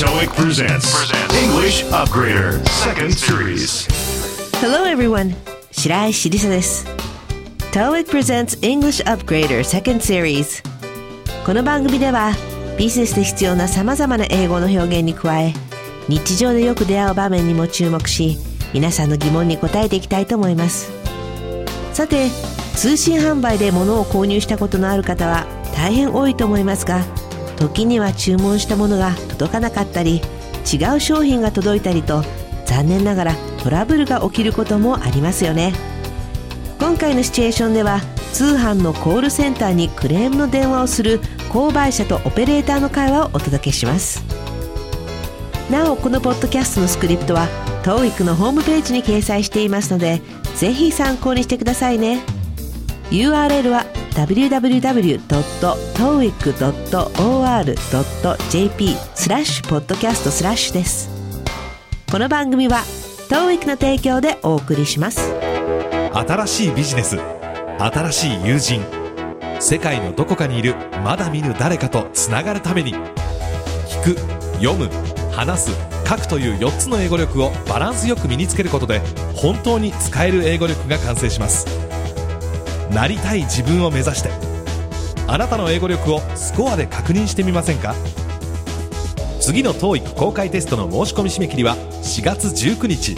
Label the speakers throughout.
Speaker 1: TOEIC presents English Upgrader Second Series.
Speaker 2: Hello everyone. 白石りさです TOEIC presents English Upgrader Second Series. この番組ではビジネスで必要な様々な英語の表現に加え日常でよく出会う場面にも注目し皆さんの疑問に答えていきたいと思います。さて通信販売で物を購入したことのある方は大変多いと思いますが時には注文したものが届かなかったり違う商品が届いたりと残念ながらトラブルが起きることもありますよね。今回のシチュエーションでは通販のコールセンターにクレームの電話をする購買者とオペレーターの会話をお届けします。なおこのポッドキャストのスクリプトは TOEIC のホームページに掲載していますのでぜひ参考にしてくださいね。URL は www.toeic.or.jp スラッシュポッドキャストスラッシュです。この番組は TOEIC の提供でお送りします。
Speaker 3: 新しいビジネス新しい友人世界のどこかにいるまだ見ぬ誰かとつながるために聞く読む話す書くという4つの英語力をバランスよく身につけることで本当に使える英語力が完成します。なりたい自分を目指して。あなたの英語力をスコアで確認してみませんか？次の TOEIC 公開テストの申し込み締め切りは4月19日。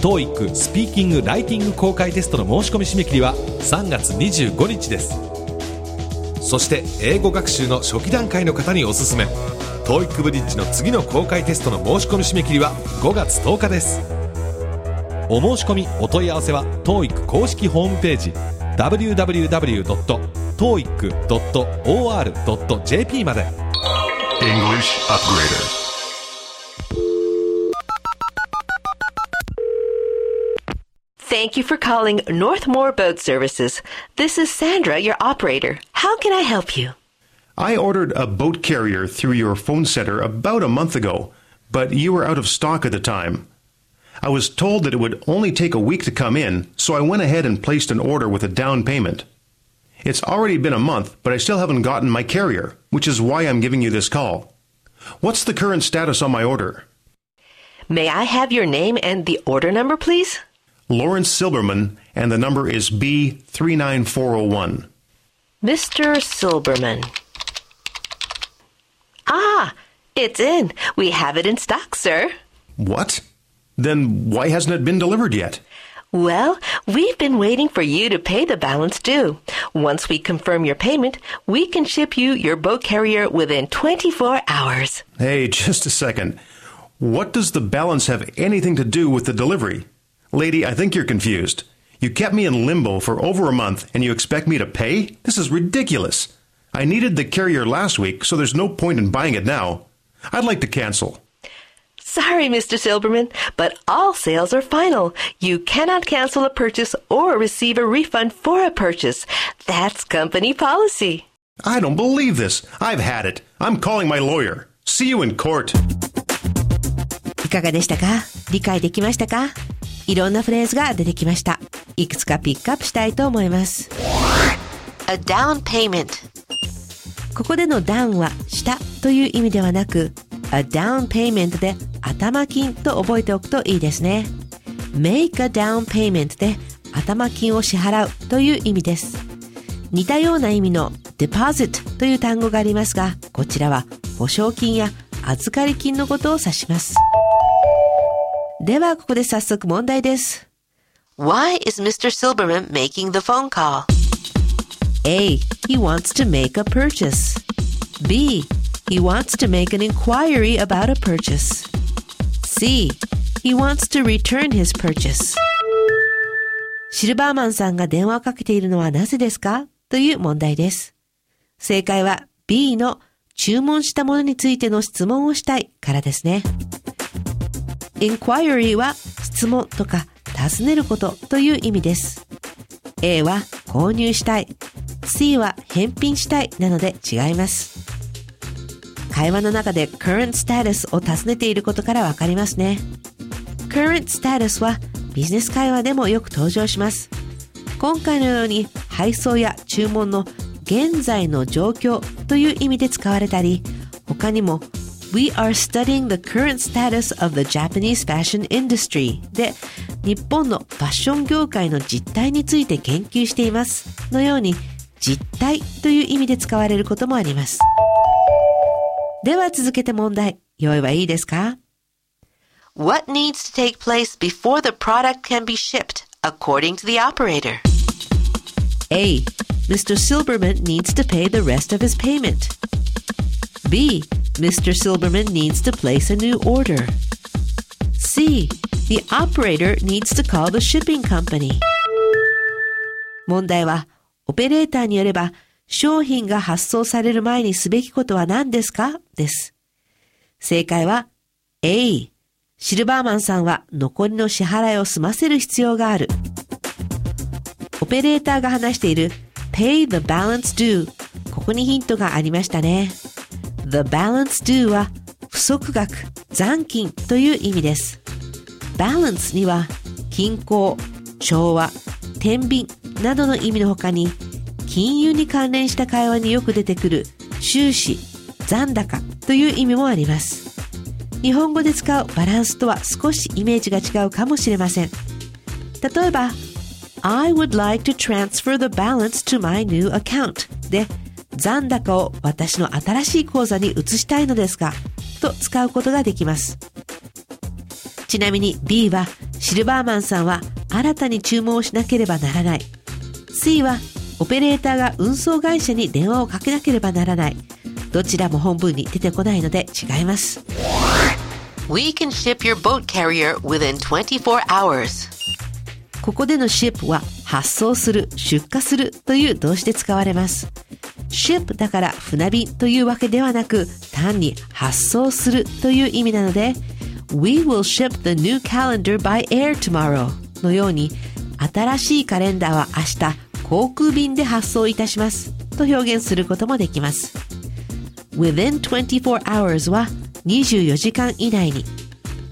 Speaker 3: TOEIC スピーキング・ライティング公開テストの申し込み締め切りは3月25日です。そして英語学習の初期段階の方におすすめ。TOEIC ブリッジの次の公開テストの申し込み締め切りは5月10日です。お申し込みお問い合わせは TOEIC 公式ホームページ www.toeic.or.jp まで
Speaker 1: English Upgrader.
Speaker 2: Thank you for calling Northmore Boat Services. This is Sandra, your operator. How can I help you?
Speaker 4: I ordered a boat carrier through your phone center about a month ago, but you were out of stock at the time. I was told that it would only take a week to come in, so I went ahead and placed an order with a down payment. It's already been a month, but I still haven't gotten my carrier, which is why I'm giving you this call. What's the current status on my order?
Speaker 2: May I have your name and the order number, please?
Speaker 4: Lawrence Silberman, and the number is B39401.
Speaker 2: Mr. Silberman. Ah, it's in. We have it in stock, sir.
Speaker 4: What? Then why hasn't it been delivered yet?
Speaker 2: Well, we've been waiting for you to pay the balance due. Once we confirm your payment, we can ship you your boat carrier within 24 hours.
Speaker 4: Hey, just a second. What does the balance have anything to do with the delivery? Lady, I think you're confused. You kept me in limbo for over a month and you expect me to pay? This is ridiculous. I needed the carrier last week, so there's no point in buying it now. I'd like to cancel.
Speaker 2: Sorry, Mr. Silberman, but all sales are final. You cannot cancel a purchase or receive a refund for a purchase. That's company policy.
Speaker 4: I don't believe this. I've had it. I'm calling my lawyer. See you in court.
Speaker 2: いかがでしたか理解できましたかいろんなフレーズが出てきました。いくつかピックアップしたいと思います。A down payment ここでの down は下という意味ではなく a down payment で頭金と覚えておくといいですね。make a down payment で頭金を支払うという意味です。似たような意味の deposit という単語がありますが、こちらは保証金や預かり金のことを指します。では、ここで早速問題です。Why is Mr. Silberman making the phone call? A. He wants to make a purchase. B. He wants to make an inquiry about a purchase. C. He wants to return his purchase. シルバーマンさんが電話をかけているのはなぜですか?という問題です。正解は B の注文したものについての質問をしたいからですね。inquiry は質問とか尋ねることという意味です。A は購入したい。C は返品したいなので違います。会話の中で current status を尋ねていることからわかりますね。current status はビジネス会話でもよく登場します。今回のように配送や注文の現在の状況という意味で使われたり、他にも We are studying the current status of the Japanese fashion industry で日本のファッション業界の実態について研究していますのように実態という意味で使われることもあります。では続けて問題。用意はいいですか
Speaker 5: What needs to take place before the product can be shipped, according to the operator?
Speaker 2: A. Mr. Silberman needs to pay the rest of his payment. B. Mr. Silberman needs to place a new order. C. The operator needs to call the shipping company. 問題は、オペレーターによれば、 商品が発送される前にすべきことは何ですか？です。正解は A。シルバーマンさんは残りの支払いを済ませる必要がある。オペレーターが話している pay the balance due ここにヒントがありましたね。the balance due は不足額、残金という意味です。balance には均衡、調和、天秤などの意味の他に金融に関連した会話によく出てくる収支、残高という意味もあります。日本語で使うバランスとは少しイメージが違うかもしれません。例えば、I would like to transfer the balance to my new account で残高を私の新しい口座に移したいのですがと使うことができます。ちなみに B はシルバーマンさんは新たに注文をしなければならない。C はオペレーターが運送会社に電話をかけなければならない。どちらも本文に出てこないので違います。
Speaker 5: We can ship your boat carrier within 24 hours.
Speaker 2: ここでの ship は発送する、出荷するという動詞で使われます。ship だから船便というわけではなく、単に発送するという意味なので、We will ship the new calendar by air tomorrow のように、新しいカレンダーは明日航空便で発送いたしますと表現することもできます。within 24 hours は24時間以内に。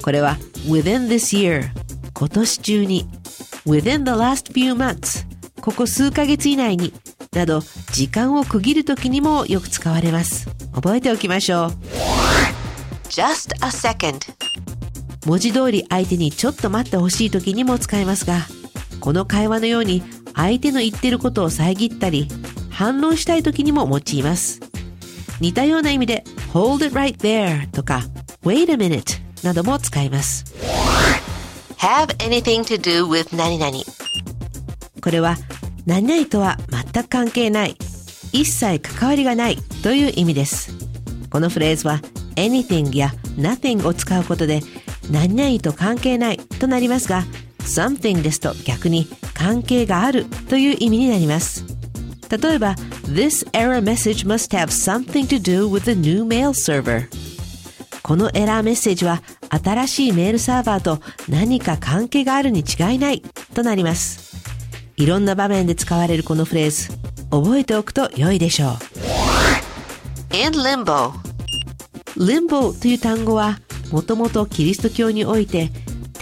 Speaker 2: これは within this year 今年中に within the last few months ここ数ヶ月以内になど時間を区切るときにもよく使われます。覚えておきましょう。
Speaker 5: just a second
Speaker 2: 文字通り相手にちょっと待ってほしいときにも使えますが、この会話のように相手の言ってることを遮ったり、反論したい時にも用います。似たような意味で hold it right there とか wait a minute なども使います。
Speaker 5: have anything to do with 何々
Speaker 2: これは何々とは全く関係ない、一切関わりがないという意味です。このフレーズは anything や nothing を使うことで何々と関係ないとなりますが something ですと逆に関係があるという意味になります。例えば、This error message must have something to do with the new mail server. このエラーメッセージは新しいメールサーバーと何か関係があるに違いないとなります。いろんな場面で使われるこのフレーズ、覚えておくと良いでしょう。
Speaker 5: in limbo
Speaker 2: limbo という単語はもともとキリスト教において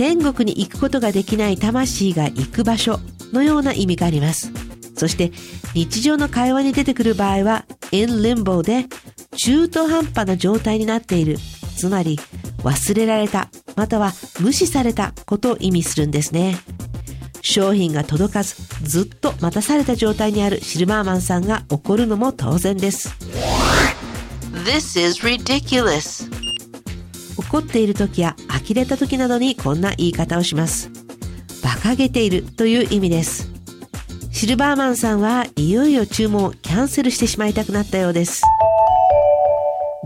Speaker 2: 天国に行くことができない魂が行く場所のような意味があります。そして日常の会話に出てくる場合は in limbo で中途半端な状態になっている。つまり忘れられたまたは無視されたことを意味するんですね。商品が届かずずっと待たされた状態にあるシルバーマンさんが怒るのも当然です。
Speaker 5: This is ridiculous.
Speaker 2: 怒っている時や呆れた時などにこんな言い方をします。馬鹿げているという意味です。シルバーマンさんはいよいよ注文をキャンセルしてしまいたくなったようです。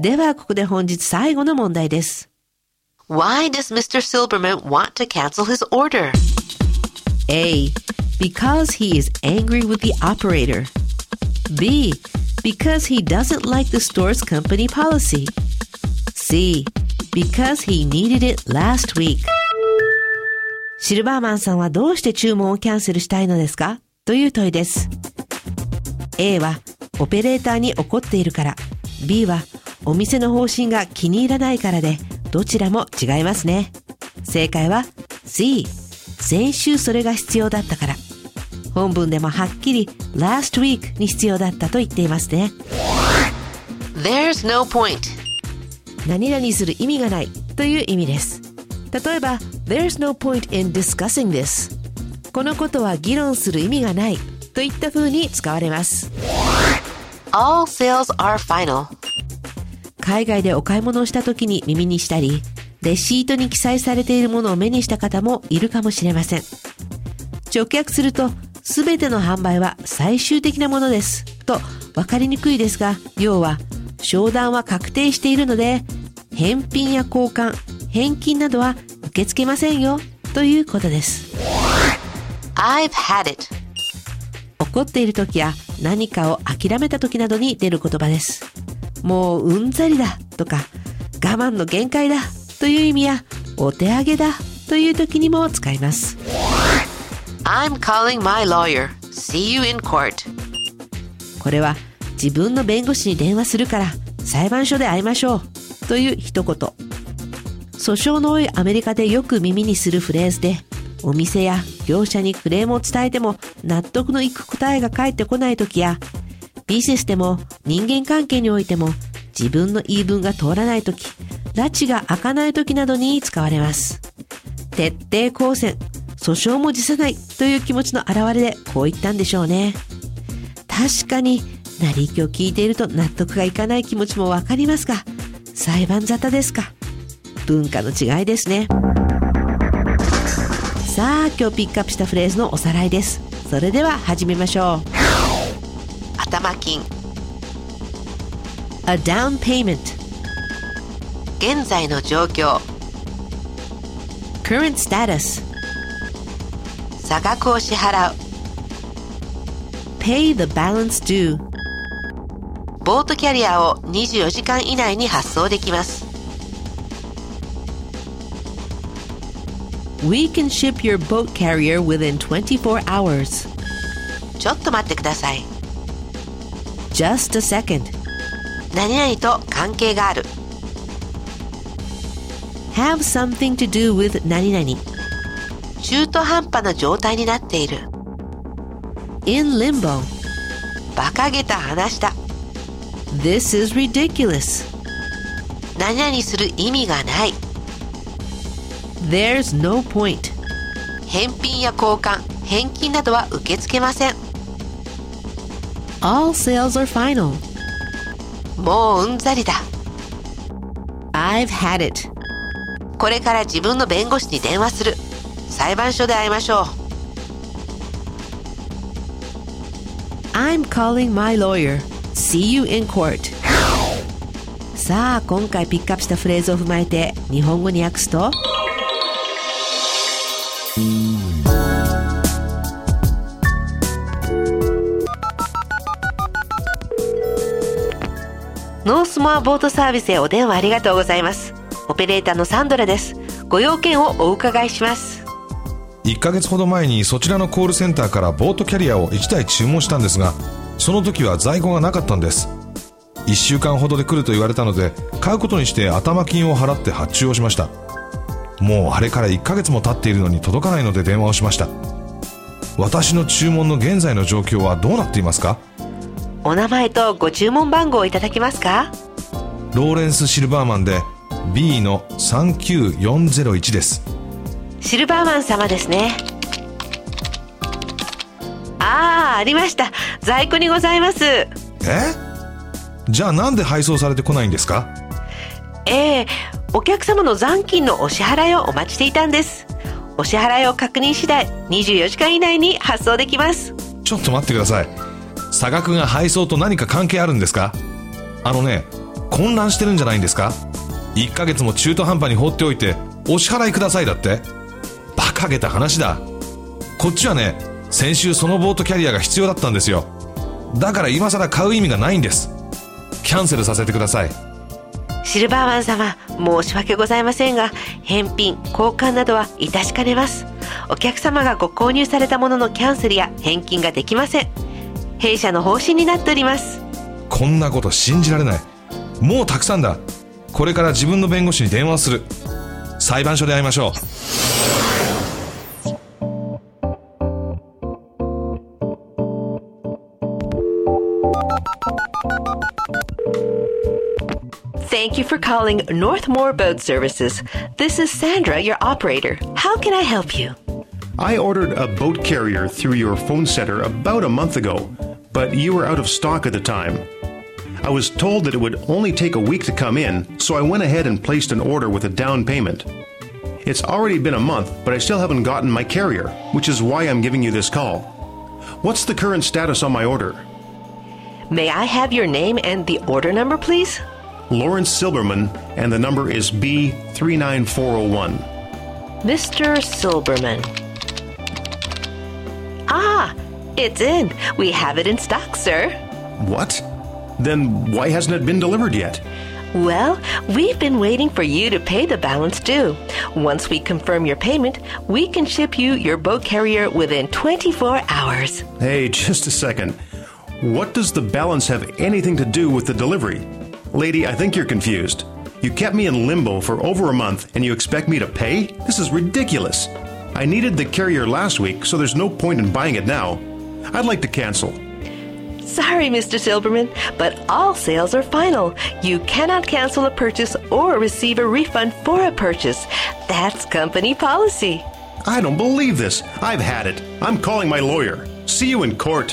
Speaker 2: ではここで本日最後の問題です。
Speaker 5: Why does Mr. Silberman want to cancel his order?
Speaker 2: A. Because he is angry with the operator. B. Because he doesn't like the store's company policy. C. because he needed it last week. シルバーマンさんはどうして注文をキャンセルしたいのですか？という問いです。A はオペレーターに怒っているから。B はお店の方針が気に入らないからで、どちらも違いますね。正解は C。先週それが必要だったから。本文でもはっきり last week に必要だったと言っていますね。
Speaker 5: There's no point.
Speaker 2: 何々する意味がないという意味です。例えば There's no point in discussing this このことは議論する意味がないといった風に使われます。
Speaker 5: All sales are final.
Speaker 2: 海外でお買い物をした時に耳にしたりレシートに記載されているものを目にした方もいるかもしれません。直訳すると全ての販売は最終的なものですと分かりにくいですが要は商談は確定しているので返品や交換返金などは受け付けませんよということです
Speaker 5: I've had it.
Speaker 2: 怒っている時や何かを諦めた時などに出る言葉です。もううんざりだとか我慢の限界だという意味やお手上げだという時にも使います。
Speaker 5: I'm calling my lawyer. See you in court.
Speaker 2: これは自分の弁護士に電話するから裁判所で会いましょうという一言。訴訟の多いアメリカでよく耳にするフレーズでお店や業者にクレームを伝えても納得のいく答えが返ってこない時やビジネスでも人間関係においても自分の言い分が通らない時拉致が開かない時などに使われます。徹底抗戦。訴訟も辞さない。という気持ちの表れでこう言ったんでしょうね。確かに成り行きを聞いていると納得がいかない気持ちもわかりますが裁判沙汰ですか。文化の違いですね。さあ今日ピックアップしたフレーズのおさらいです。それでは始めましょう。
Speaker 5: 頭金。
Speaker 2: A down payment
Speaker 5: 現在の状況。
Speaker 2: current status
Speaker 5: 差額を支払う。
Speaker 2: pay the balance due
Speaker 5: ボートキャリアを24時間以内に発送できます。
Speaker 2: We can ship your boat carrier within 24 hours
Speaker 5: ちょっと待ってください。
Speaker 2: just a second
Speaker 5: 何々と関係がある。
Speaker 2: have something to do with 何々
Speaker 5: 中途半端な状態になっている。
Speaker 2: in limbo
Speaker 5: 馬鹿げた話だ。
Speaker 2: This is ridiculous
Speaker 5: 何々する意味がない。
Speaker 2: there's no point
Speaker 5: 返品や交換、返金などは受け付けません。
Speaker 2: all sales are final
Speaker 5: もううんざりだ。
Speaker 2: I've had it
Speaker 5: これから自分の弁護士に電話する。裁判所で会いましょう。
Speaker 2: I'm calling my lawyer. See you in court. さあ、今回ピックアップしたフレーズを踏まえて日本語に訳すと？
Speaker 5: ノースモアボートサービスへお電話ありがとうございます。オペレーターのサンドラです。ご用件をお伺いします。
Speaker 6: 1ヶ月ほど前にそちらのコールセンターからボートキャリアを1台注文したんですがその時は在庫がなかったんです。1週間ほどで来ると言われたので買うことにして頭金を払って発注をしました。もうあれから1ヶ月も経っているのに届かないので電話をしました。私の注文の現在の状況はどうなっていますか？
Speaker 5: お名前とご注文番号をいただけますか？
Speaker 6: ローレンス・シルバーマンで B の39401です。
Speaker 5: シルバーマン様ですね。ああ、ありました。在庫にございます。
Speaker 6: え？じゃあなんで配送されてこないんですか？
Speaker 5: ええお客様の残金のお支払いをお待ちしていたんです。お支払いを確認次第、24時間以内に発送できます。
Speaker 6: ちょっと待ってください差額が配送と何か関係あるんですか？あのね混乱してるんじゃないんですか？1ヶ月も中途半端に放っておいてお支払いくださいだって馬鹿げた話だこっちはね先週そのボートキャリアが必要だったんですよ。だから今更買う意味がないんです。キャンセルさせてください。
Speaker 5: シルバーマン様、申し訳ございませんが、返品、交換などは致しかねます。お客様がご購入されたもののキャンセルや返金ができません。弊社の方針になっております。
Speaker 6: こんなこと信じられない。もうたくさんだ。これから自分の弁護士に電話する。裁判所で会いましょう
Speaker 5: calling Northmore Boat Services. This is Sandra, your operator. How can I help you?
Speaker 4: I ordered a boat carrier through your phone center about a month ago, but you were out of stock at the time. I was told that it would only take a week to come in, so I went ahead and placed an order with a down payment. It's already been a month, but I still haven't gotten my carrier, which is why I'm giving you this call. What's the current status on my order?
Speaker 5: May I have your name and the order number, please?
Speaker 4: Lawrence Silberman, and the number is B39401.
Speaker 5: Mr. Silberman. Ah, it's in. We have it in stock, sir.
Speaker 4: What? Then why hasn't it been delivered yet?
Speaker 5: Well, we've been waiting for you to pay the balance due. Once we confirm your payment, we can ship you your boat carrier within 24 hours.
Speaker 4: Hey, just a second. What does the balance have anything to do with the delivery? Lady, I think you're confused. You kept me in limbo for over a month and you expect me to pay? This is ridiculous. I needed the carrier last week, so there's no point in buying it now. I'd like to cancel.
Speaker 5: Sorry, Mr. Silberman, but all sales are final. You cannot cancel a purchase or receive a refund for a purchase. That's company policy.
Speaker 4: I don't believe this. I've had it. I'm calling my lawyer. See you in court.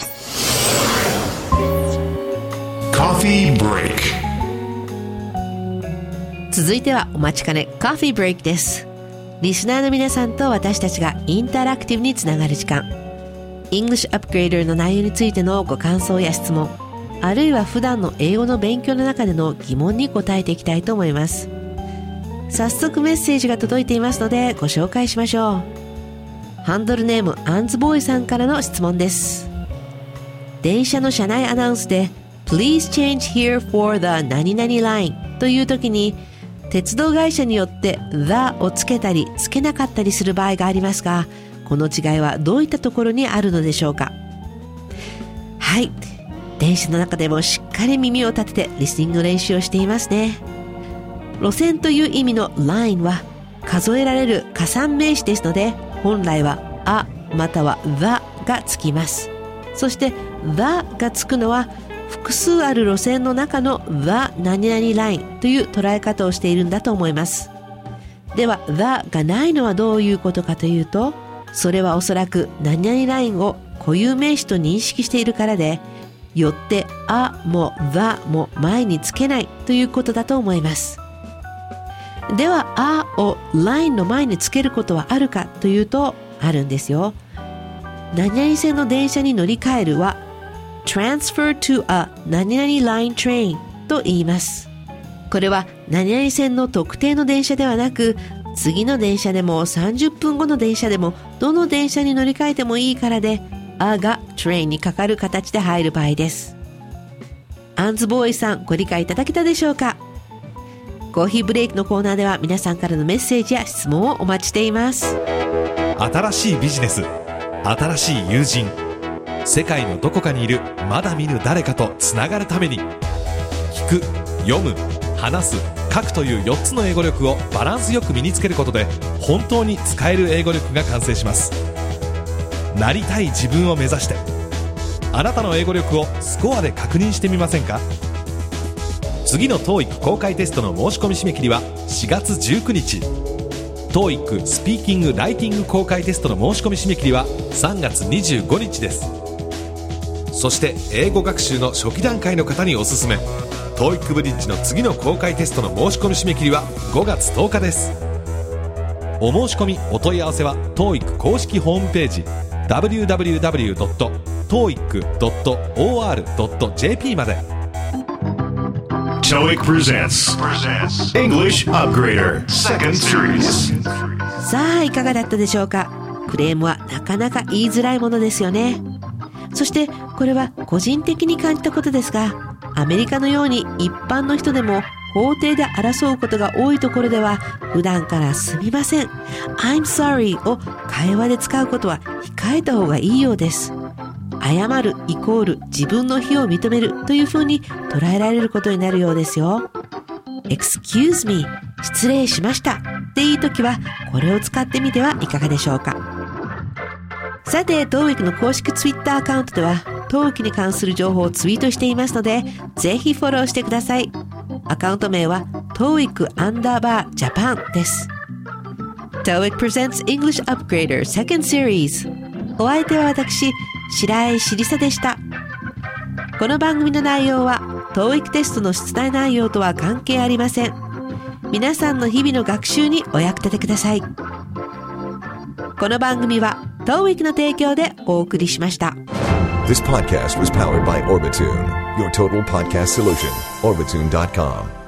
Speaker 4: Coffee break.
Speaker 2: 続いてはお待ちかねカフィーブレイクです。リスナーの皆さんと私たちがインタラクティブにつながる時間。English Upgrader の内容についてのご感想や質問。あるいは普段の英語の勉強の中での疑問に答えていきたいと思います。早速メッセージが届いていますのでご紹介しましょう。ハンドルネームアンズボーイさんからの質問です。電車の車内アナウンスで Please change here for the 何々 line という時に鉄道会社によって the をつけたりつけなかったりする場合がありますがこの違いはどういったところにあるのでしょうか？はい。電車の中でもしっかり耳を立ててリスニングの練習をしていますね。路線という意味の line は数えられる加算名詞ですので本来はあまたは the がつきます。そして the がつくのは複数ある路線の中の The 何々ラインという捉え方をしているんだと思います。では The がないのはどういうことかというと、それはおそらく何々ラインを固有名詞と認識しているからで、よってあも The も前につけないということだと思います。ではあをラインの前につけることはあるかというとあるんですよ。何々線の電車に乗り換えるは transfer to a 何々 line train と言います。これは何々線の特定の電車ではなく、次の電車でも30分後の電車でもどの電車に乗り換えてもいいからで、a が train にかかる形で入る場合です。アンズボーイさんご理解いただけたでしょうか？コーヒーブレイクのコーナーでは皆さんからのメッセージや質問をお待ちしています。
Speaker 3: 新しいビジネス新しい友人世界のどこかにいるまだ見ぬ誰かとつながるために。聞く読む話す書くという4つの英語力をバランスよく身につけることで本当に使える英語力が完成します。なりたい自分を目指して。あなたの英語力をスコアで確認してみませんか？次の TOEIC 公開テストの申し込み締め切りは4月19日。TOEIC スピーキング・ライティング公開テストの申し込み締め切りは3月25日です。そして英語学習の初期段階の方におすすめ。TOEIC ブリッジの次の公開テストの申し込み締め切りは5月10日です。お申し込みお問い合わせは TOEIC 公式ホームページ www.toeic.or.jp まで。
Speaker 1: TOEIC presents English Upgrader Second Series.
Speaker 2: さあいかがだったでしょうか？クレームはなかなか言いづらいものですよね。そしてこれは個人的に感じたことですがアメリカのように一般の人でも法廷で争うことが多いところでは普段からすみません。I'm sorry を会話で使うことは控えた方がいいようです。謝るイコール自分の非を認めるというふうに捉えられることになるようですよ。Excuse me 失礼しましたっていい時はこれを使ってみてはいかがでしょうか。さて TOEIC の公式 Twitter アカウントでは TOEIC に関する情報をツイートしていますのでぜひフォローしてくださいアカウント名は TOEIC アンダーバージャパンです。TOEIC presents English Upgrader Second Series お相手は私、白井しりさでした。この番組の内容は TOEIC テストの出題内容とは関係ありません。皆さんの日々の学習にお役立てください。この番組は TOEIC の提供でお送りしました。
Speaker 7: This podcast was powered by Orbitune, your total podcast solution. Orbitune.com.